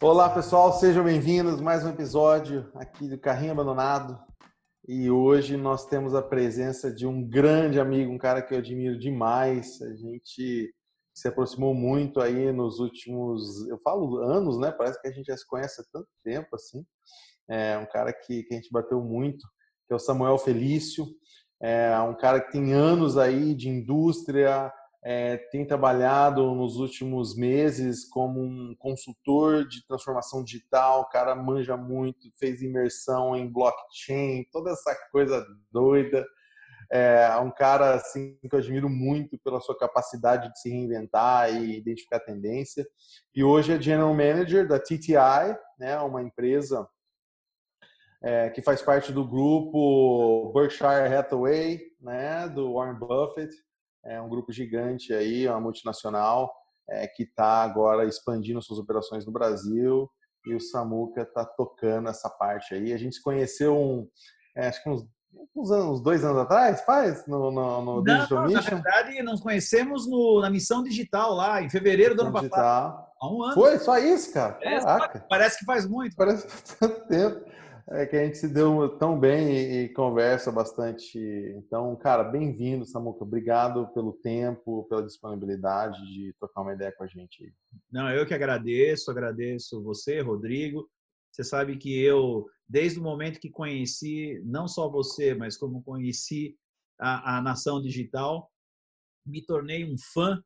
Olá pessoal, sejam bem-vindos mais um episódio aqui do Carrinho Abandonado. E hoje nós temos a presença de um grande amigo, um cara que eu admiro demais. A gente se aproximou muito aí nos últimos, eu falo anos, né? Parece que a gente já se conhece há tanto tempo assim. É um cara que, que a gente bateu muito, que é o Samuel Felício. É um cara que tem anos aí de indústria, é, tem trabalhado nos últimos meses como um consultor de transformação digital, o cara manja muito, fez imersão em blockchain, toda essa coisa doida. É um cara assim que eu admiro muito pela sua capacidade de se reinventar e identificar tendência. E hoje é General Manager da TTI, né, uma empresa é, que faz parte do grupo Berkshire Hathaway, né, do Warren Buffett é um grupo gigante aí, uma multinacional, é, que está agora expandindo suas operações no Brasil e o Samuca está tocando essa parte aí. A gente se conheceu um, é, acho que uns, uns, anos, dois anos atrás, faz? No, no, no Digital não, Mission? Na verdade, nos conhecemos no, na missão digital lá, em fevereiro do ano passado. Há um ano. Foi? Só isso, cara? É, Caraca. Parece que faz muito. Parece que faz tanto tempo. É que a gente se deu tão bem e, conversa bastante. Então, cara, bem-vindo, Samuca. Obrigado pelo tempo, pela disponibilidade de trocar uma ideia com a gente. Não, eu que agradeço, agradeço você, Rodrigo. Você sabe que eu, desde o momento que conheci, não só você, mas como conheci a, a Nação Digital, me tornei um fã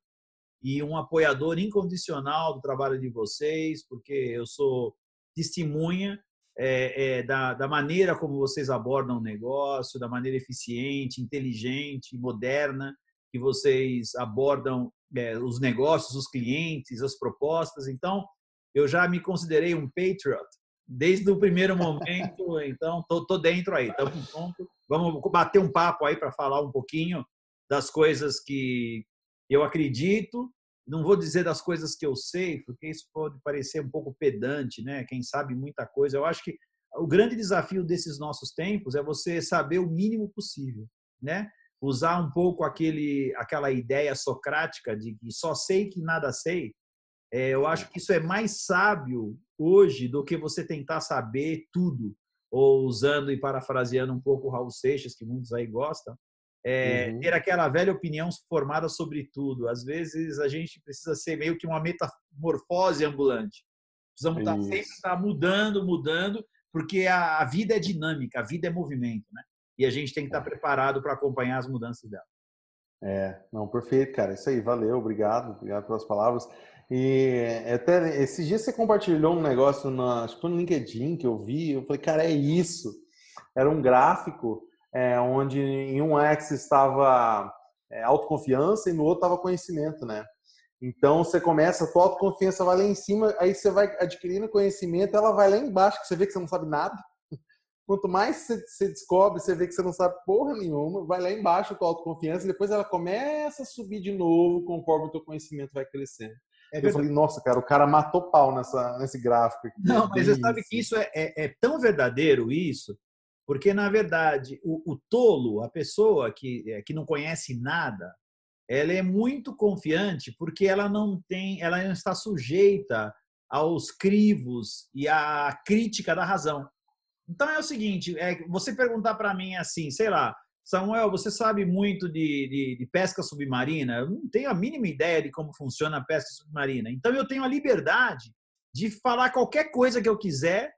e um apoiador incondicional do trabalho de vocês, porque eu sou testemunha é, é, da, da, maneira como vocês abordam o negócio, da maneira eficiente, inteligente, moderna que vocês abordam é, os negócios, os clientes, as propostas. Então, eu já me considerei um patriot desde o primeiro momento. Então, tô, tô dentro aí, estamos pronto. Vamos bater um papo aí para falar um pouquinho das coisas que eu acredito não vou dizer das coisas que eu sei, porque isso pode parecer um pouco pedante, né? Quem sabe muita coisa. Eu acho que o grande desafio desses nossos tempos é você saber o mínimo possível, né? Usar um pouco aquele, aquela ideia socrática de que só sei que nada sei. É, eu acho que isso é mais sábio hoje do que você tentar saber tudo, ou usando e parafraseando um pouco o Raul Seixas, que muitos aí gostam, é, uhum. ter aquela velha opinião formada sobre tudo. Às vezes a gente precisa ser meio que uma metamorfose ambulante. Precisamos estar sempre estar mudando, mudando, porque a, a, vida é dinâmica, a vida é movimento, né? E a gente tem que estar é. preparado para acompanhar as mudanças dela. É, não, perfeito, cara. Isso aí, valeu, obrigado, obrigado pelas palavras. E até esses dias você compartilhou um negócio na, acho que no LinkedIn que eu vi, eu falei, cara, é isso. Era um gráfico é, onde em um axis estava é, autoconfiança e no outro estava conhecimento, né? Então você começa, a tua autoconfiança vai lá em cima, aí você vai adquirindo conhecimento, ela vai lá embaixo, que você vê que você não sabe nada. Quanto mais você, você descobre, você vê que você não sabe porra nenhuma, vai lá embaixo a tua autoconfiança e depois ela começa a subir de novo conforme o teu conhecimento vai crescendo. É eu falei, nossa, cara, o cara matou pau nessa, nesse gráfico. Aqui. Não, mas você sabe que isso é, é, é, tão verdadeiro, isso, porque, na verdade, o, o tolo, a pessoa que, é, que não conhece nada, ela é muito confiante porque ela não tem, ela não está sujeita aos crivos e à crítica da razão. Então é o seguinte, é você perguntar para mim assim, sei lá, Samuel, você sabe muito de, de, de, pesca submarina? Eu não tenho a mínima ideia de como funciona a pesca submarina. Então eu tenho a liberdade de falar qualquer coisa que eu quiser,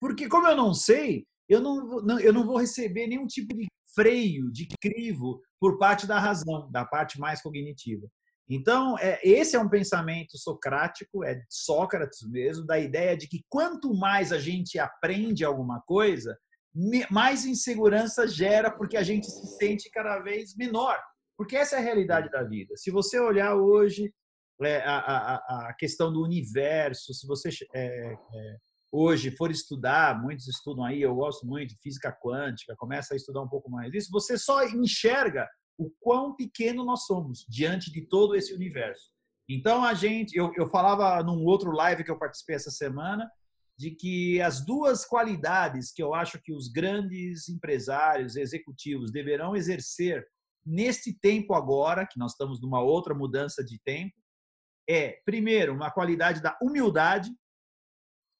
porque como eu não sei, eu não, não, eu não vou receber nenhum tipo de freio, de crivo por parte da razão, da parte mais cognitiva. Então, é, esse é um pensamento socrático, é Sócrates mesmo, da ideia de que quanto mais a gente aprende alguma coisa, mais insegurança gera, porque a gente se sente cada vez menor. Porque essa é a realidade da vida. Se você olhar hoje é, a, a, a, questão do universo, se você é, é, hoje for estudar, muitos estudam aí, eu gosto muito de física quântica, começa a estudar um pouco mais isso, você só enxerga o quão pequeno nós somos diante de todo esse universo. Então a gente, eu, eu falava num outro live que eu participei essa semana, de que as duas qualidades que eu acho que os grandes empresários, executivos deverão exercer neste tempo agora, que nós estamos numa outra mudança de tempo, é, primeiro, uma qualidade da humildade,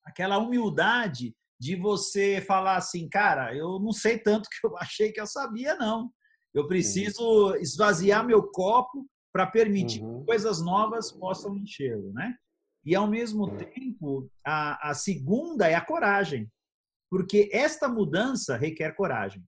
aquela humildade de você falar assim, cara, eu não sei tanto que eu achei que eu sabia, não. Eu preciso esvaziar meu copo para permitir uhum. que coisas novas possam enchê-lo, né? E ao mesmo é. tempo, a, a segunda é a coragem, porque esta mudança requer coragem.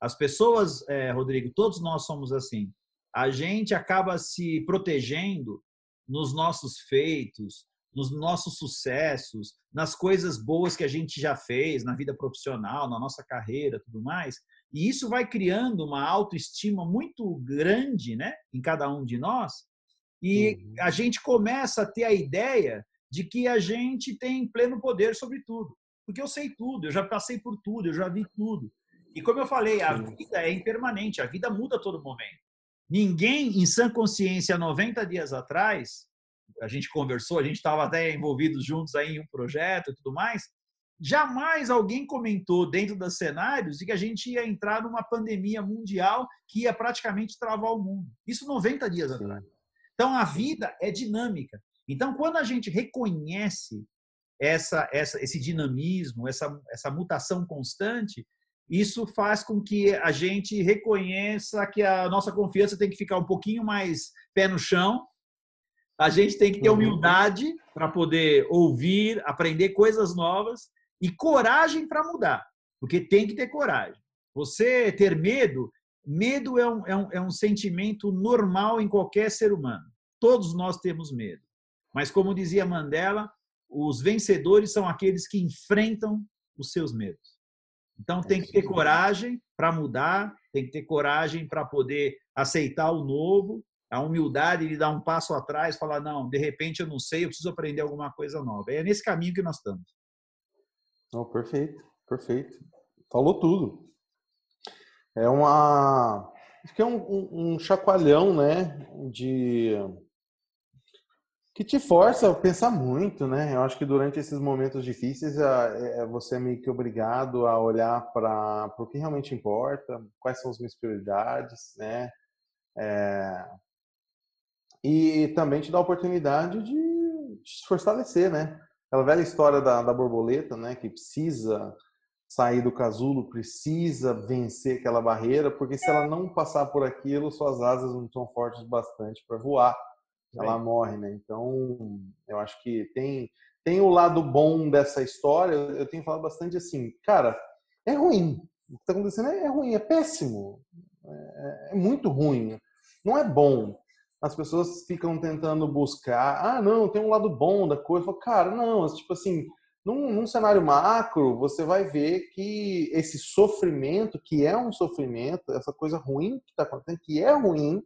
As pessoas, é, Rodrigo, todos nós somos assim. A gente acaba se protegendo nos nossos feitos, nos nossos sucessos, nas coisas boas que a gente já fez na vida profissional, na nossa carreira, tudo mais. E isso vai criando uma autoestima muito grande, né, em cada um de nós. E uhum. a gente começa a ter a ideia de que a gente tem pleno poder sobre tudo. Porque eu sei tudo, eu já passei por tudo, eu já vi tudo. E como eu falei, a vida é impermanente, a vida muda a todo momento. Ninguém em sã consciência 90 dias atrás a gente conversou, a gente estava até envolvidos juntos aí em um projeto e tudo mais, jamais alguém comentou dentro dos cenários de que a gente ia entrar numa pandemia mundial que ia praticamente travar o mundo. Isso 90 dias atrás. Então a vida é dinâmica. Então quando a gente reconhece essa, essa esse dinamismo, essa, essa mutação constante, isso faz com que a gente reconheça que a nossa confiança tem que ficar um pouquinho mais pé no chão a gente tem que ter uhum. humildade para poder ouvir, aprender coisas novas e coragem para mudar, porque tem que ter coragem. Você ter medo, medo é um, é, um, é um sentimento normal em qualquer ser humano. Todos nós temos medo. Mas, como dizia Mandela, os vencedores são aqueles que enfrentam os seus medos. Então, tem que ter coragem para mudar, tem que ter coragem para poder aceitar o novo a humildade de dar um passo atrás, falar não, de repente eu não sei, eu preciso aprender alguma coisa nova. É nesse caminho que nós estamos. Oh, perfeito, perfeito. Falou tudo. É uma, acho que é um, um, um chacoalhão, né, de que te força a pensar muito, né? Eu acho que durante esses momentos difíceis é, você é meio que obrigado a olhar para o que realmente importa, quais são as minhas prioridades, né? É, e também te dá a oportunidade de, se fortalecer, né? Aquela velha história da, da borboleta, né? Que precisa sair do casulo, precisa vencer aquela barreira, porque se ela não passar por aquilo, suas asas não são fortes bastante para voar. Ela morre, né? Então, eu acho que tem tem o lado bom dessa história. Eu tenho falado bastante assim, cara, é ruim. O que está acontecendo é ruim, é péssimo, é, é muito ruim. Não é bom as pessoas ficam tentando buscar, ah, não, tem um lado bom da coisa. Falo, Cara, não, tipo assim, num, num, cenário macro, você vai ver que esse sofrimento, que é um sofrimento, essa coisa ruim que está acontecendo, que é ruim,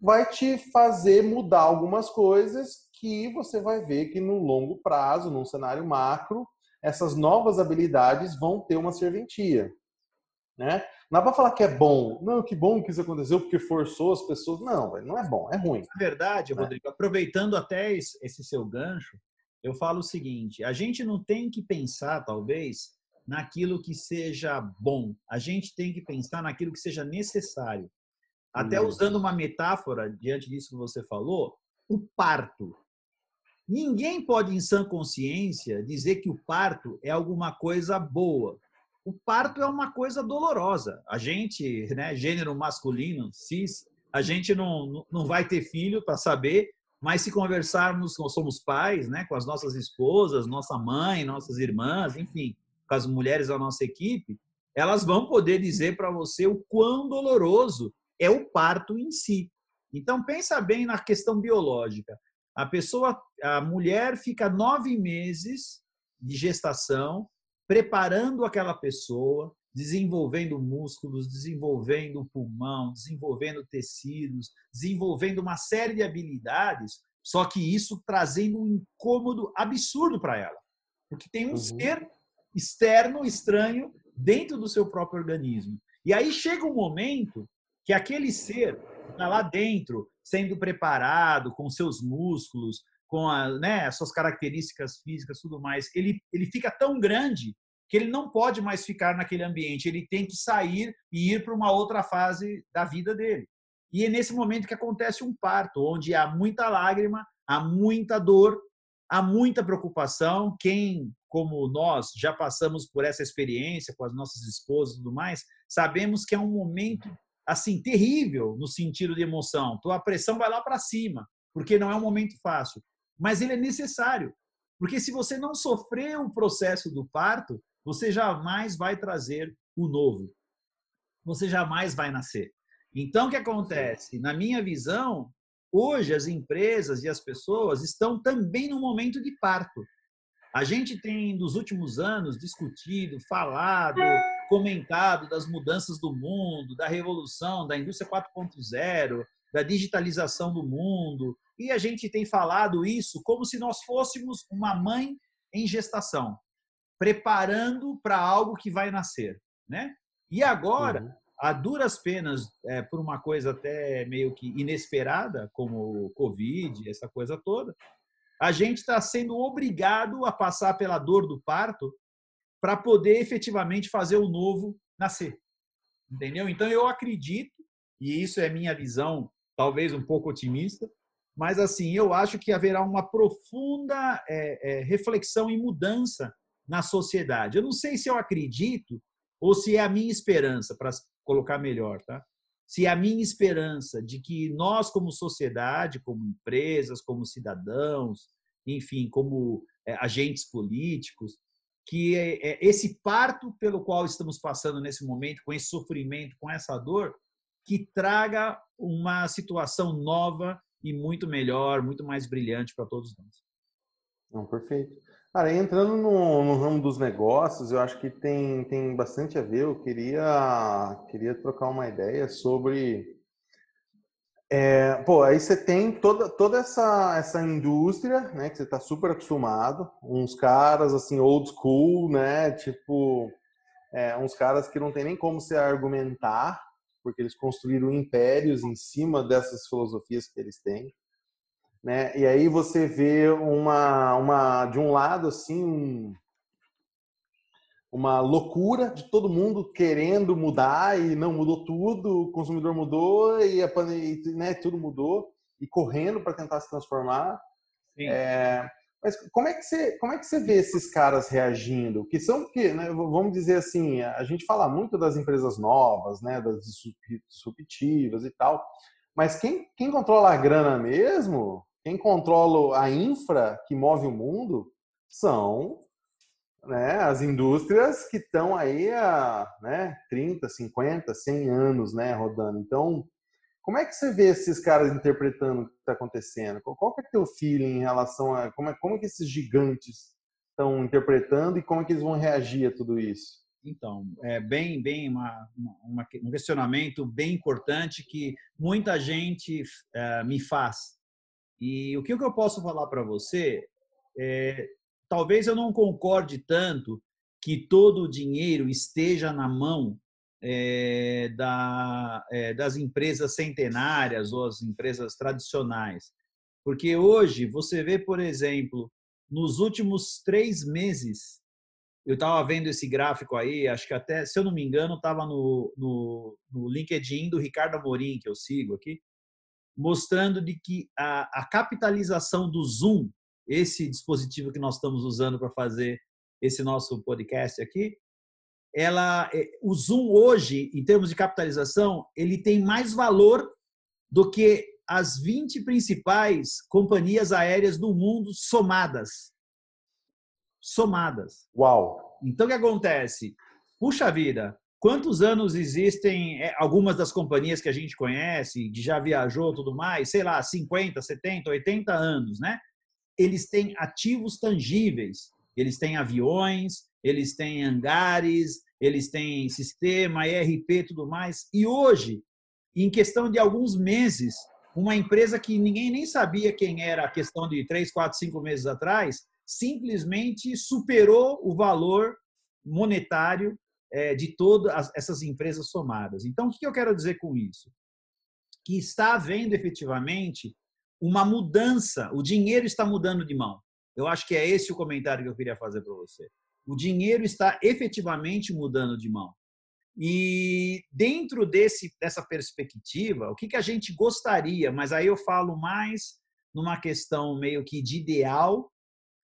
vai te fazer mudar algumas coisas que você vai ver que no longo prazo, num cenário macro, essas novas habilidades vão ter uma serventia. Né? Não dá para falar que é bom. Não, que bom que isso aconteceu porque forçou as pessoas. Não, não é bom, é ruim. Na verdade, né? Rodrigo, aproveitando até esse seu gancho, eu falo o seguinte: a gente não tem que pensar, talvez, naquilo que seja bom. A gente tem que pensar naquilo que seja necessário. Até hum. usando uma metáfora diante disso que você falou, o parto. Ninguém pode, em sã consciência, dizer que o parto é alguma coisa boa o parto é uma coisa dolorosa. A gente, né, gênero masculino, cis, a gente não, não vai ter filho para saber, mas se conversarmos, nós somos pais, né, com as nossas esposas, nossa mãe, nossas irmãs, enfim, com as mulheres da nossa equipe, elas vão poder dizer para você o quão doloroso é o parto em si. Então pensa bem na questão biológica. A pessoa, a mulher fica nove meses de gestação preparando aquela pessoa, desenvolvendo músculos, desenvolvendo pulmão, desenvolvendo tecidos, desenvolvendo uma série de habilidades, só que isso trazendo um incômodo absurdo para ela. Porque tem um uhum. ser externo, estranho, dentro do seu próprio organismo. E aí chega um momento que aquele ser está lá dentro, sendo preparado, com seus músculos, com a, né, as suas características físicas tudo mais, ele, ele fica tão grande que ele não pode mais ficar naquele ambiente, ele tem que sair e ir para uma outra fase da vida dele. E é nesse momento que acontece um parto, onde há muita lágrima, há muita dor, há muita preocupação. Quem, como nós, já passamos por essa experiência com as nossas esposas e tudo mais, sabemos que é um momento assim terrível no sentido de emoção. Tua pressão vai lá para cima, porque não é um momento fácil, mas ele é necessário. Porque se você não sofrer o processo do parto, você jamais vai trazer o novo. Você jamais vai nascer. Então, o que acontece? Na minha visão, hoje as empresas e as pessoas estão também no momento de parto. A gente tem, nos últimos anos, discutido, falado, comentado das mudanças do mundo, da revolução, da indústria 4.0, da digitalização do mundo, e a gente tem falado isso como se nós fôssemos uma mãe em gestação preparando para algo que vai nascer, né? E agora, uhum. a duras penas, é, por uma coisa até meio que inesperada, como o Covid, essa coisa toda, a gente está sendo obrigado a passar pela dor do parto para poder efetivamente fazer o novo nascer. Entendeu? Então, eu acredito, e isso é minha visão, talvez um pouco otimista, mas assim, eu acho que haverá uma profunda é, é, reflexão e mudança na sociedade. Eu não sei se eu acredito ou se é a minha esperança, para colocar melhor, tá? Se é a minha esperança de que nós, como sociedade, como empresas, como cidadãos, enfim, como é, agentes políticos, que é, é, esse parto pelo qual estamos passando nesse momento, com esse sofrimento, com essa dor, que traga uma situação nova e muito melhor, muito mais brilhante para todos nós. Não, perfeito. Cara, entrando no, no, ramo dos negócios, eu acho que tem, tem bastante a ver. Eu queria, queria trocar uma ideia sobre. É, pô, aí você tem toda, toda essa, essa indústria, né, que você está super acostumado, uns caras assim, old school, né, tipo, é, uns caras que não tem nem como se argumentar, porque eles construíram impérios em cima dessas filosofias que eles têm né? E aí você vê uma, uma de um lado assim uma loucura de todo mundo querendo mudar e não mudou tudo, o consumidor mudou e a né, tudo mudou e correndo para tentar se transformar. É, mas como é que você como é que você vê esses caras reagindo? Que são que, né, vamos dizer assim, a gente fala muito das empresas novas, né, das disruptivas e tal, mas quem, quem controla a grana mesmo quem controla a infra que move o mundo são né, as indústrias que estão aí há né, 30, 50, 100 anos né, rodando. Então, como é que você vê esses caras interpretando o que está acontecendo? Qual que é o teu feeling em relação a como é, como é que esses gigantes estão interpretando e como é que eles vão reagir a tudo isso? Então, é bem, bem uma, uma, um questionamento bem importante que muita gente uh, me faz e o que eu posso falar para você é, talvez eu não concorde tanto que todo o dinheiro esteja na mão é, da, é, das empresas centenárias ou as empresas tradicionais. Porque hoje você vê, por exemplo, nos últimos três meses, eu estava vendo esse gráfico aí, acho que até, se eu não me engano, estava no, no, no LinkedIn do Ricardo Amorim, que eu sigo aqui mostrando de que a, a capitalização do Zoom, esse dispositivo que nós estamos usando para fazer esse nosso podcast aqui, ela, é, o Zoom hoje, em termos de capitalização, ele tem mais valor do que as 20 principais companhias aéreas do mundo somadas. Somadas. Uau! Então, o que acontece? Puxa vida, Quantos anos existem é, algumas das companhias que a gente conhece, que já viajou tudo mais, sei lá, 50, 70, 80 anos, né? Eles têm ativos tangíveis, eles têm aviões, eles têm hangares, eles têm sistema, ERP, tudo mais. E hoje, em questão de alguns meses, uma empresa que ninguém nem sabia quem era a questão de três, quatro, cinco meses atrás, simplesmente superou o valor monetário é, de todas essas empresas somadas. Então, o que eu quero dizer com isso? Que está havendo efetivamente uma mudança, o dinheiro está mudando de mão. Eu acho que é esse o comentário que eu queria fazer para você. O dinheiro está efetivamente mudando de mão. E dentro desse, dessa perspectiva, o que, que a gente gostaria, mas aí eu falo mais numa questão meio que de ideal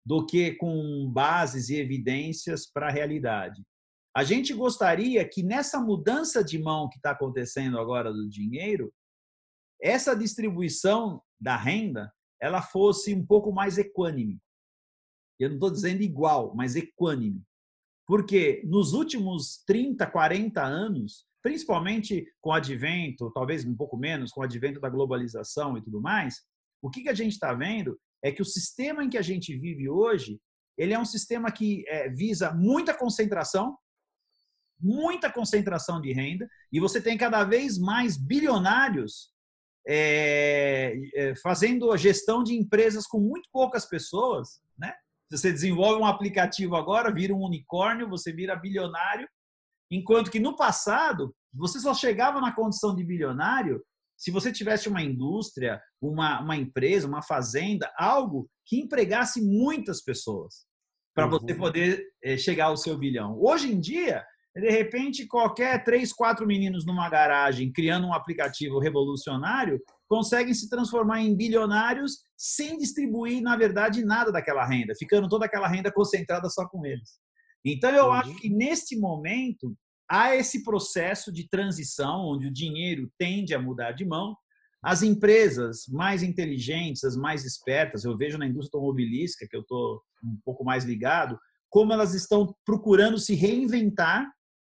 do que com bases e evidências para a realidade. A gente gostaria que nessa mudança de mão que está acontecendo agora do dinheiro, essa distribuição da renda ela fosse um pouco mais equânime. Eu não estou dizendo igual, mas equânime. Porque nos últimos 30, 40 anos, principalmente com o advento, talvez um pouco menos, com o advento da globalização e tudo mais, o que, que a gente está vendo é que o sistema em que a gente vive hoje, ele é um sistema que é, visa muita concentração, muita concentração de renda, e você tem cada vez mais bilionários é, é, fazendo a gestão de empresas com muito poucas pessoas, né? Se você desenvolve um aplicativo agora, vira um unicórnio, você vira bilionário, enquanto que no passado você só chegava na condição de bilionário se você tivesse uma indústria, uma, uma empresa, uma fazenda, algo que empregasse muitas pessoas para uhum. você poder é, chegar ao seu bilhão. Hoje em dia, de repente, qualquer três, quatro meninos numa garagem criando um aplicativo revolucionário conseguem se transformar em bilionários sem distribuir, na verdade, nada daquela renda, ficando toda aquela renda concentrada só com eles. Então, eu uhum. acho que neste momento há esse processo de transição onde o dinheiro tende a mudar de mão. As empresas mais inteligentes, as mais espertas, eu vejo na indústria automobilística, que eu estou um pouco mais ligado, como elas estão procurando se reinventar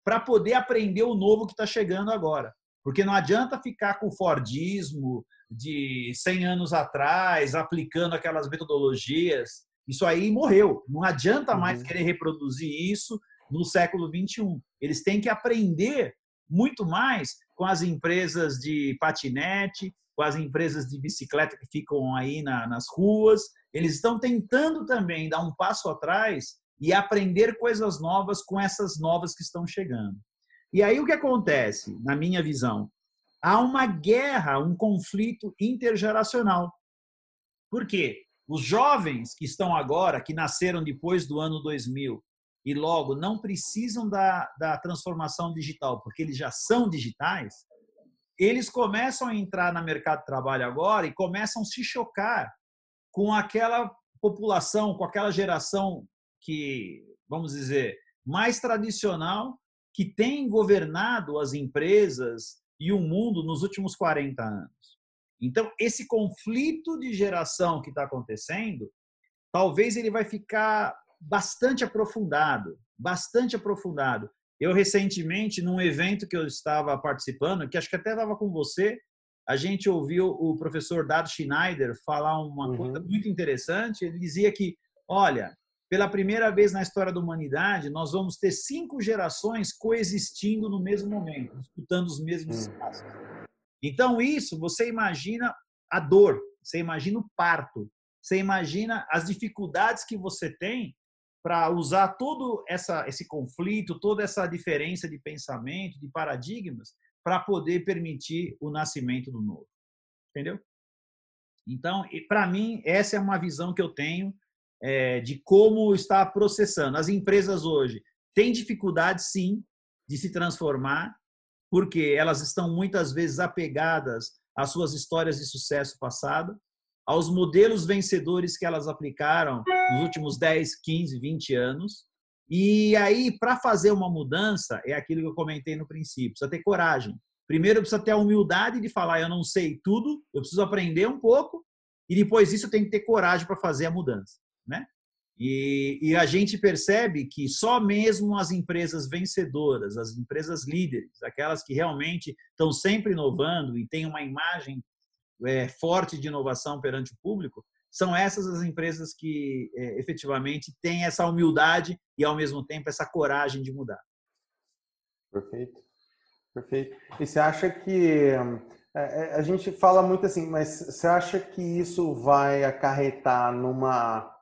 para poder aprender o novo que está chegando agora. Porque não adianta ficar com o Fordismo de 100 anos atrás, aplicando aquelas metodologias. Isso aí morreu. Não adianta mais uhum. querer reproduzir isso no século 21. Eles têm que aprender muito mais com as empresas de patinete, com as empresas de bicicleta que ficam aí na, nas ruas. Eles estão tentando também dar um passo atrás e aprender coisas novas com essas novas que estão chegando. E aí o que acontece, na minha visão? Há uma guerra, um conflito intergeracional. Por quê? Os jovens que estão agora, que nasceram depois do ano 2000 e logo não precisam da, da transformação digital, porque eles já são digitais, eles começam a entrar no mercado de trabalho agora e começam a se chocar com aquela população, com aquela geração que, vamos dizer, mais tradicional, que tem governado as empresas e o mundo nos últimos 40 anos. Então, esse conflito de geração que está acontecendo, talvez ele vai ficar bastante aprofundado, bastante aprofundado. Eu recentemente, num evento que eu estava participando, que acho que até estava com você, a gente ouviu o professor Dado Schneider falar uma uhum. coisa muito interessante. Ele dizia que, olha, pela primeira vez na história da humanidade, nós vamos ter cinco gerações coexistindo no mesmo momento, disputando os mesmos hum. espaços. Então, isso, você imagina a dor, você imagina o parto, você imagina as dificuldades que você tem para usar todo essa, esse conflito, toda essa diferença de pensamento, de paradigmas, para poder permitir o nascimento do novo. Entendeu? Então, para mim, essa é uma visão que eu tenho é, de como está processando. As empresas hoje têm dificuldade, sim, de se transformar, porque elas estão muitas vezes apegadas às suas histórias de sucesso passado, aos modelos vencedores que elas aplicaram nos últimos 10, 15, 20 anos. E aí, para fazer uma mudança, é aquilo que eu comentei no princípio, precisa ter coragem. Primeiro, precisa ter a humildade de falar: eu não sei tudo, eu preciso aprender um pouco, e depois disso, eu tenho que ter coragem para fazer a mudança né? E, e, a gente percebe que só mesmo as empresas vencedoras, as empresas líderes, aquelas que realmente estão sempre inovando e têm uma imagem é, forte de inovação perante o público, são essas as empresas que é, efetivamente têm essa humildade e, ao mesmo tempo, essa coragem de mudar. Perfeito. Perfeito. E você acha que. É, é a gente fala muito assim, mas você acha que isso vai acarretar numa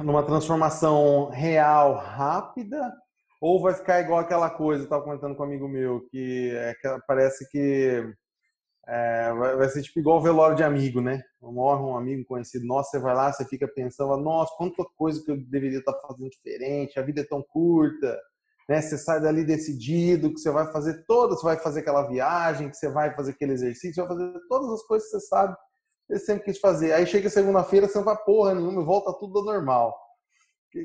numa transformação real rápida ou vai ficar igual aquela coisa, eu estava comentando com um amigo meu, que, é que parece que é, vai ser tipo igual o velório de amigo, né? Morre um amigo conhecido nosso, você vai lá, você fica pensando, nossa, quanta coisa que eu deveria estar fazendo diferente, a vida é tão curta, né? Você sai dali decidido que você vai fazer todas, você vai fazer aquela viagem, que você vai fazer aquele exercício, vai fazer todas as coisas que você sabe, você sempre quis fazer. Aí chega segunda-feira, você não vai porra nenhuma, volta tudo ao normal.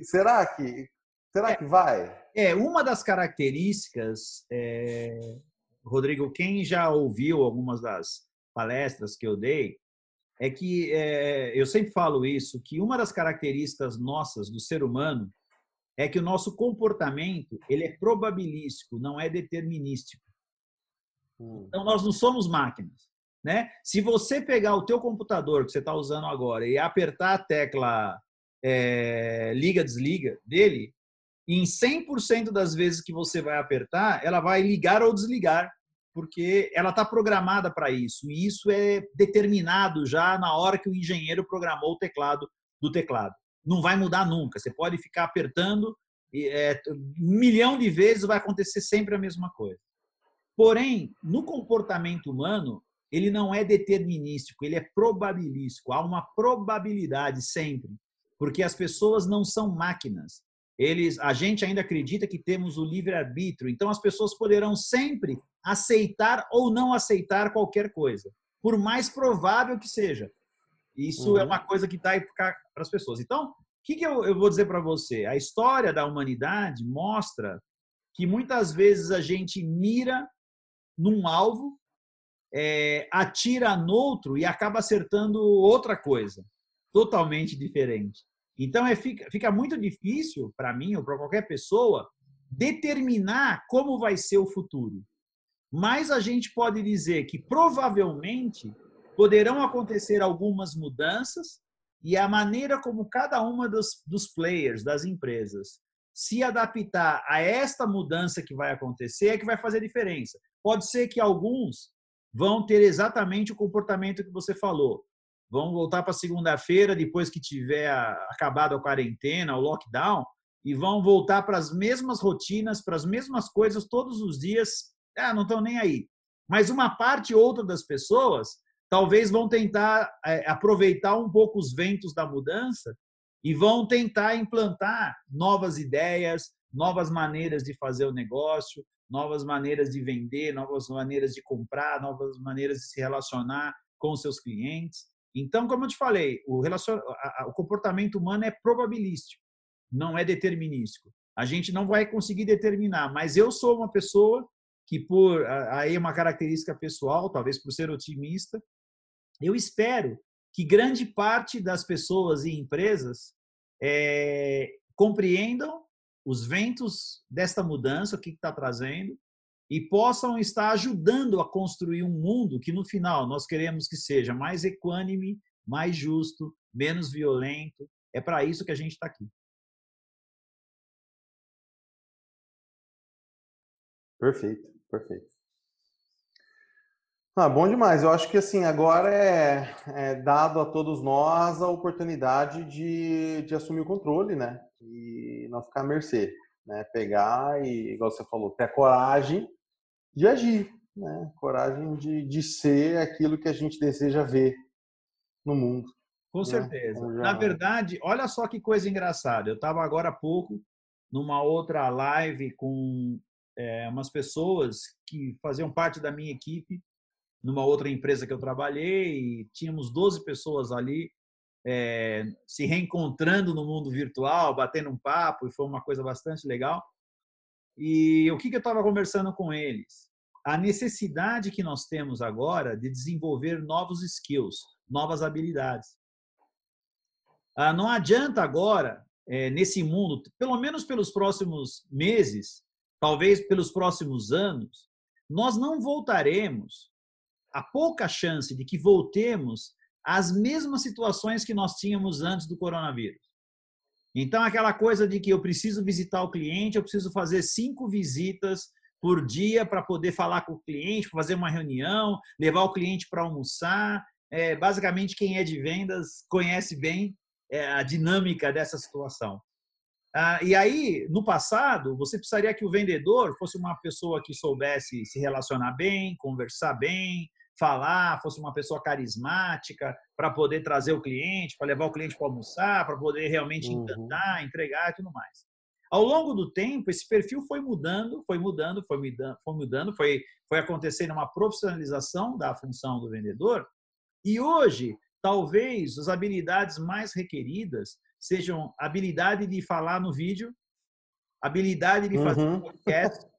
Será que será é, que vai? É uma das características, é, Rodrigo. Quem já ouviu algumas das palestras que eu dei, é que é, eu sempre falo isso, que uma das características nossas do ser humano é que o nosso comportamento ele é probabilístico, não é determinístico. Hum. Então nós não somos máquinas, né? Se você pegar o teu computador que você está usando agora e apertar a tecla é, liga desliga dele, em 100% das vezes que você vai apertar, ela vai ligar ou desligar, porque ela está programada para isso. E isso é determinado já na hora que o engenheiro programou o teclado do teclado não vai mudar nunca. Você pode ficar apertando é, um milhão de vezes, vai acontecer sempre a mesma coisa. Porém, no comportamento humano, ele não é determinístico, ele é probabilístico. Há uma probabilidade sempre, porque as pessoas não são máquinas. Eles, a gente ainda acredita que temos o livre arbítrio. Então, as pessoas poderão sempre aceitar ou não aceitar qualquer coisa, por mais provável que seja. Isso é uhum. é uma coisa que está aí para as pessoas. Então, o que, que eu, eu vou dizer para você? A história da humanidade mostra que muitas vezes a gente mira num alvo, é, atira no outro e acaba acertando outra coisa, totalmente diferente. Então, é, fica, fica muito difícil para mim ou para qualquer pessoa determinar como vai ser o futuro. Mas a gente pode dizer que provavelmente poderão acontecer algumas mudanças e a maneira como cada uma dos, dos players, das empresas, se adaptar a esta mudança que vai acontecer é que vai fazer diferença. Pode ser que alguns vão ter exatamente o comportamento que você falou. Vão voltar para segunda-feira, depois que tiver acabado a quarentena, o lockdown, e vão voltar para as mesmas rotinas, para as mesmas coisas todos os dias. Ah, não estão nem aí. Mas uma parte ou outra das pessoas talvez vão tentar é, aproveitar um pouco os ventos da mudança e vão tentar implantar novas ideias, novas maneiras de fazer o negócio, novas maneiras de vender, novas maneiras de comprar, novas maneiras de se relacionar com seus clientes. Então, como eu te falei, o, relacion... o comportamento humano é probabilístico, não é determinístico. A gente não vai conseguir determinar, mas eu sou uma pessoa que por aí uma característica pessoal, talvez por ser otimista, eu espero que grande parte das pessoas e empresas é, compreendam os ventos desta mudança, o que está trazendo, e possam estar ajudando a construir um mundo que, no final, nós queremos que seja mais equânime, mais justo, menos violento. É para isso que a gente está aqui. Perfeito, perfeito. Ah, bom demais. Eu acho que assim agora é, é, dado a todos nós a oportunidade de, de assumir o controle, né? E não ficar à mercê, né? Pegar e, igual você falou, ter coragem de agir, né? Coragem de, de ser aquilo que a gente deseja ver no mundo. Com né? certeza. Já... Na verdade, olha só que coisa engraçada. Eu estava agora há pouco numa outra live com é, umas pessoas que faziam parte da minha equipe numa outra empresa que eu trabalhei, tínhamos 12 pessoas ali é, se reencontrando no mundo virtual, batendo um papo, e foi uma coisa bastante legal. E o que, que eu estava conversando com eles? A necessidade que nós temos agora de desenvolver novos skills, novas habilidades. Ah, não adianta agora, é, nesse mundo, pelo menos pelos próximos meses, talvez pelos próximos anos, nós não voltaremos há pouca chance de que voltemos às mesmas situações que nós tínhamos antes do coronavírus. Então, aquela coisa de que eu preciso visitar o cliente, eu preciso fazer cinco visitas por dia para poder falar com o cliente, fazer uma reunião, levar o cliente para almoçar. É, basicamente, quem é de vendas conhece bem é, a dinâmica dessa situação. Ah, e aí, no passado, você precisaria que o vendedor fosse uma pessoa que soubesse se relacionar bem, conversar bem, falar, fosse uma pessoa carismática, para poder trazer o cliente, para levar o cliente para almoçar, para poder realmente uhum. encantar, entregar e tudo mais. Ao longo do tempo, esse perfil foi mudando, foi mudando, foi mudando, foi mudando, foi, foi acontecendo uma profissionalização da função do vendedor. E hoje, talvez as habilidades mais requeridas sejam habilidade de falar no vídeo, habilidade de fazer uhum. podcast,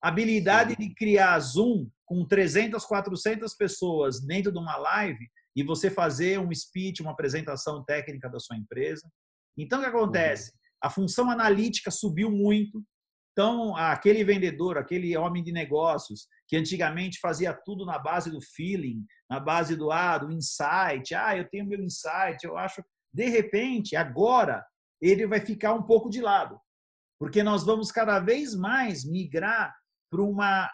habilidade de criar Zoom com 300, 400 pessoas dentro de uma live e você fazer um speech, uma apresentação técnica da sua empresa. Então, o que acontece? Uhum. A função analítica subiu muito. Então, aquele vendedor, aquele homem de negócios, que antigamente fazia tudo na base do feeling, na base do, ah, do insight, ah, eu tenho meu insight, eu acho. De repente, agora, ele vai ficar um pouco de lado. Porque nós vamos cada vez mais migrar para uma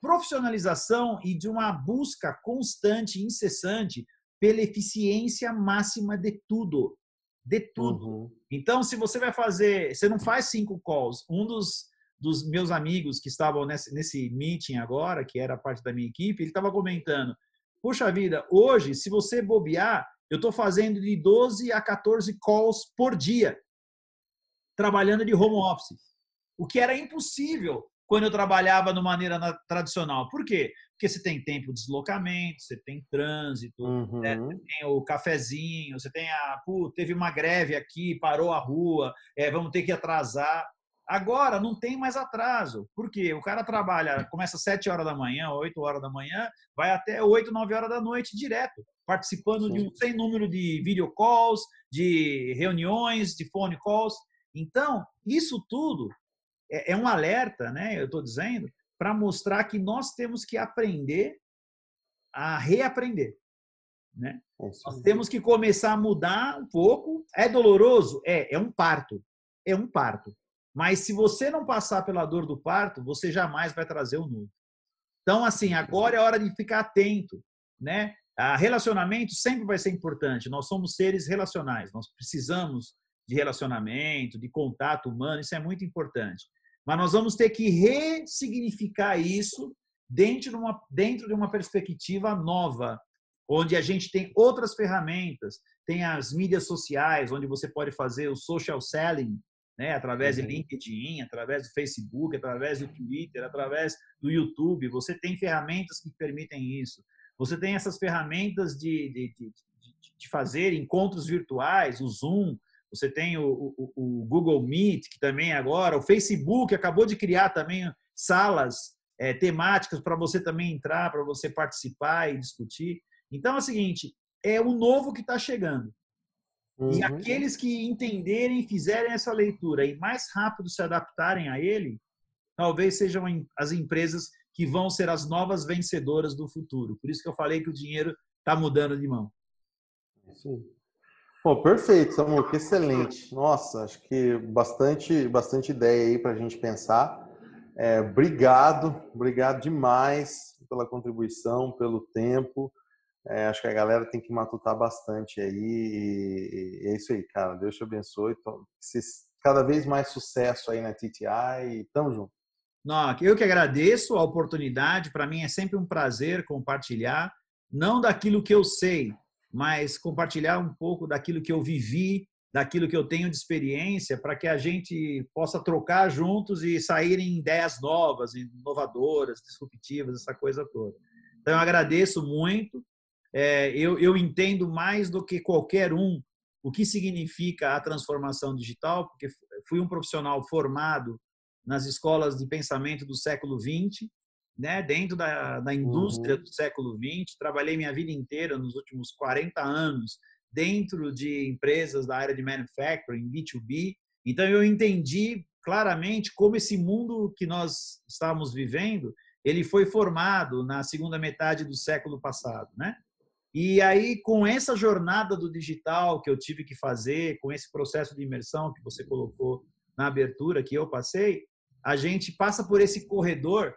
profissionalização e de uma busca constante, incessante, pela eficiência máxima de tudo. De tudo. Uhum. Então, se você vai fazer, você não faz cinco calls. Um dos, dos meus amigos que estavam nesse, nesse meeting agora, que era parte da minha equipe, ele estava comentando: Puxa vida, hoje, se você bobear, eu estou fazendo de 12 a 14 calls por dia, trabalhando de home office. O que era impossível quando eu trabalhava de maneira tradicional. Por quê? Porque você tem tempo de deslocamento, você tem trânsito, uhum. né? você tem o cafezinho, você tem a. Pô, teve uma greve aqui, parou a rua, é, vamos ter que atrasar. Agora não tem mais atraso. Por quê? O cara trabalha, começa às 7 horas da manhã, 8 horas da manhã, vai até 8, 9 horas da noite direto, participando Sim. de um sem número de video calls, de reuniões, de phone calls. Então, isso tudo é, é um alerta, né? Eu estou dizendo, para mostrar que nós temos que aprender a reaprender. Né? É nós temos que começar a mudar um pouco. É doloroso? É, é um parto. É um parto. Mas se você não passar pela dor do parto, você jamais vai trazer o novo. Então, assim, agora é hora de ficar atento, né? A relacionamento sempre vai ser importante. Nós somos seres relacionais. Nós precisamos de relacionamento, de contato humano. Isso é muito importante. Mas nós vamos ter que ressignificar isso dentro de uma, dentro de uma perspectiva nova, onde a gente tem outras ferramentas, tem as mídias sociais, onde você pode fazer o social selling, né, através uhum. de LinkedIn, através do Facebook, através do Twitter, através do YouTube. Você tem ferramentas que permitem isso. Você tem essas ferramentas de, de, de, de fazer encontros virtuais, o Zoom, você tem o, o, o, Google Meet, que também agora, o Facebook acabou de criar também salas é, temáticas para você também entrar, para você participar e discutir. Então é o seguinte, é o novo que está chegando. Uhum. E aqueles que entenderem, fizerem essa leitura e mais rápido se adaptarem a ele, talvez sejam as empresas que vão ser as novas vencedoras do futuro. Por isso que eu falei que o dinheiro está mudando de mão. Sim. Pô, perfeito, que excelente. Nossa, acho que bastante, bastante ideia aí para a gente pensar. É, obrigado, obrigado demais pela contribuição, pelo tempo. É, acho que a galera tem que matutar bastante aí. E, é isso aí, cara. Deus te abençoe. Cada vez mais sucesso aí na TTI e tamo junto. Não, eu que agradeço a oportunidade. Para mim é sempre um prazer compartilhar, não daquilo que eu sei, mas compartilhar um pouco daquilo que eu vivi, daquilo que eu tenho de experiência, para que a gente possa trocar juntos e saírem ideias novas, inovadoras, disruptivas, essa coisa toda. Então, eu agradeço muito. É, eu, eu entendo mais do que qualquer um o que significa a transformação digital, porque fui um profissional formado nas escolas de pensamento do século XX, né, dentro da, da indústria uhum. do século XX. Trabalhei minha vida inteira, nos últimos 40 anos, dentro de empresas da área de manufacturing, B2B. Então, eu entendi claramente como esse mundo que nós estamos vivendo, ele foi formado na segunda metade do século passado, né? E aí, com essa jornada do digital que eu tive que fazer, com esse processo de imersão que você colocou na abertura que eu passei, a gente passa por esse corredor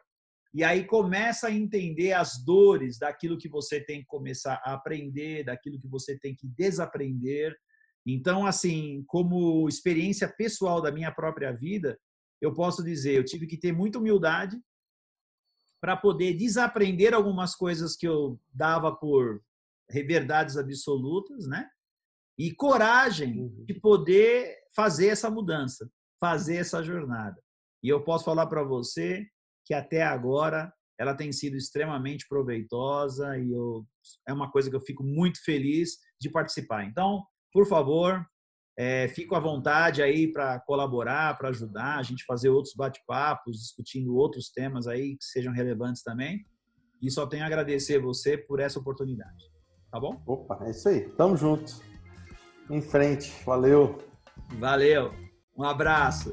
e aí começa a entender as dores daquilo que você tem que começar a aprender, daquilo que você tem que desaprender. Então, assim, como experiência pessoal da minha própria vida, eu posso dizer, eu tive que ter muita humildade para poder desaprender algumas coisas que eu dava por verdades absolutas, né? E coragem Uhum. de poder fazer essa mudança, fazer essa jornada. E eu posso falar para você que até agora ela tem sido extremamente proveitosa e eu, é uma coisa que eu fico muito feliz de participar. Então, por favor, é, fico à vontade aí para colaborar, para ajudar, a gente fazer outros bate-papos, discutindo outros temas aí que sejam relevantes também. E só tenho a agradecer você por essa oportunidade. Tá bom? Opa, é isso aí. Tamo junto. Em frente. Valeu. Valeu. Um abraço.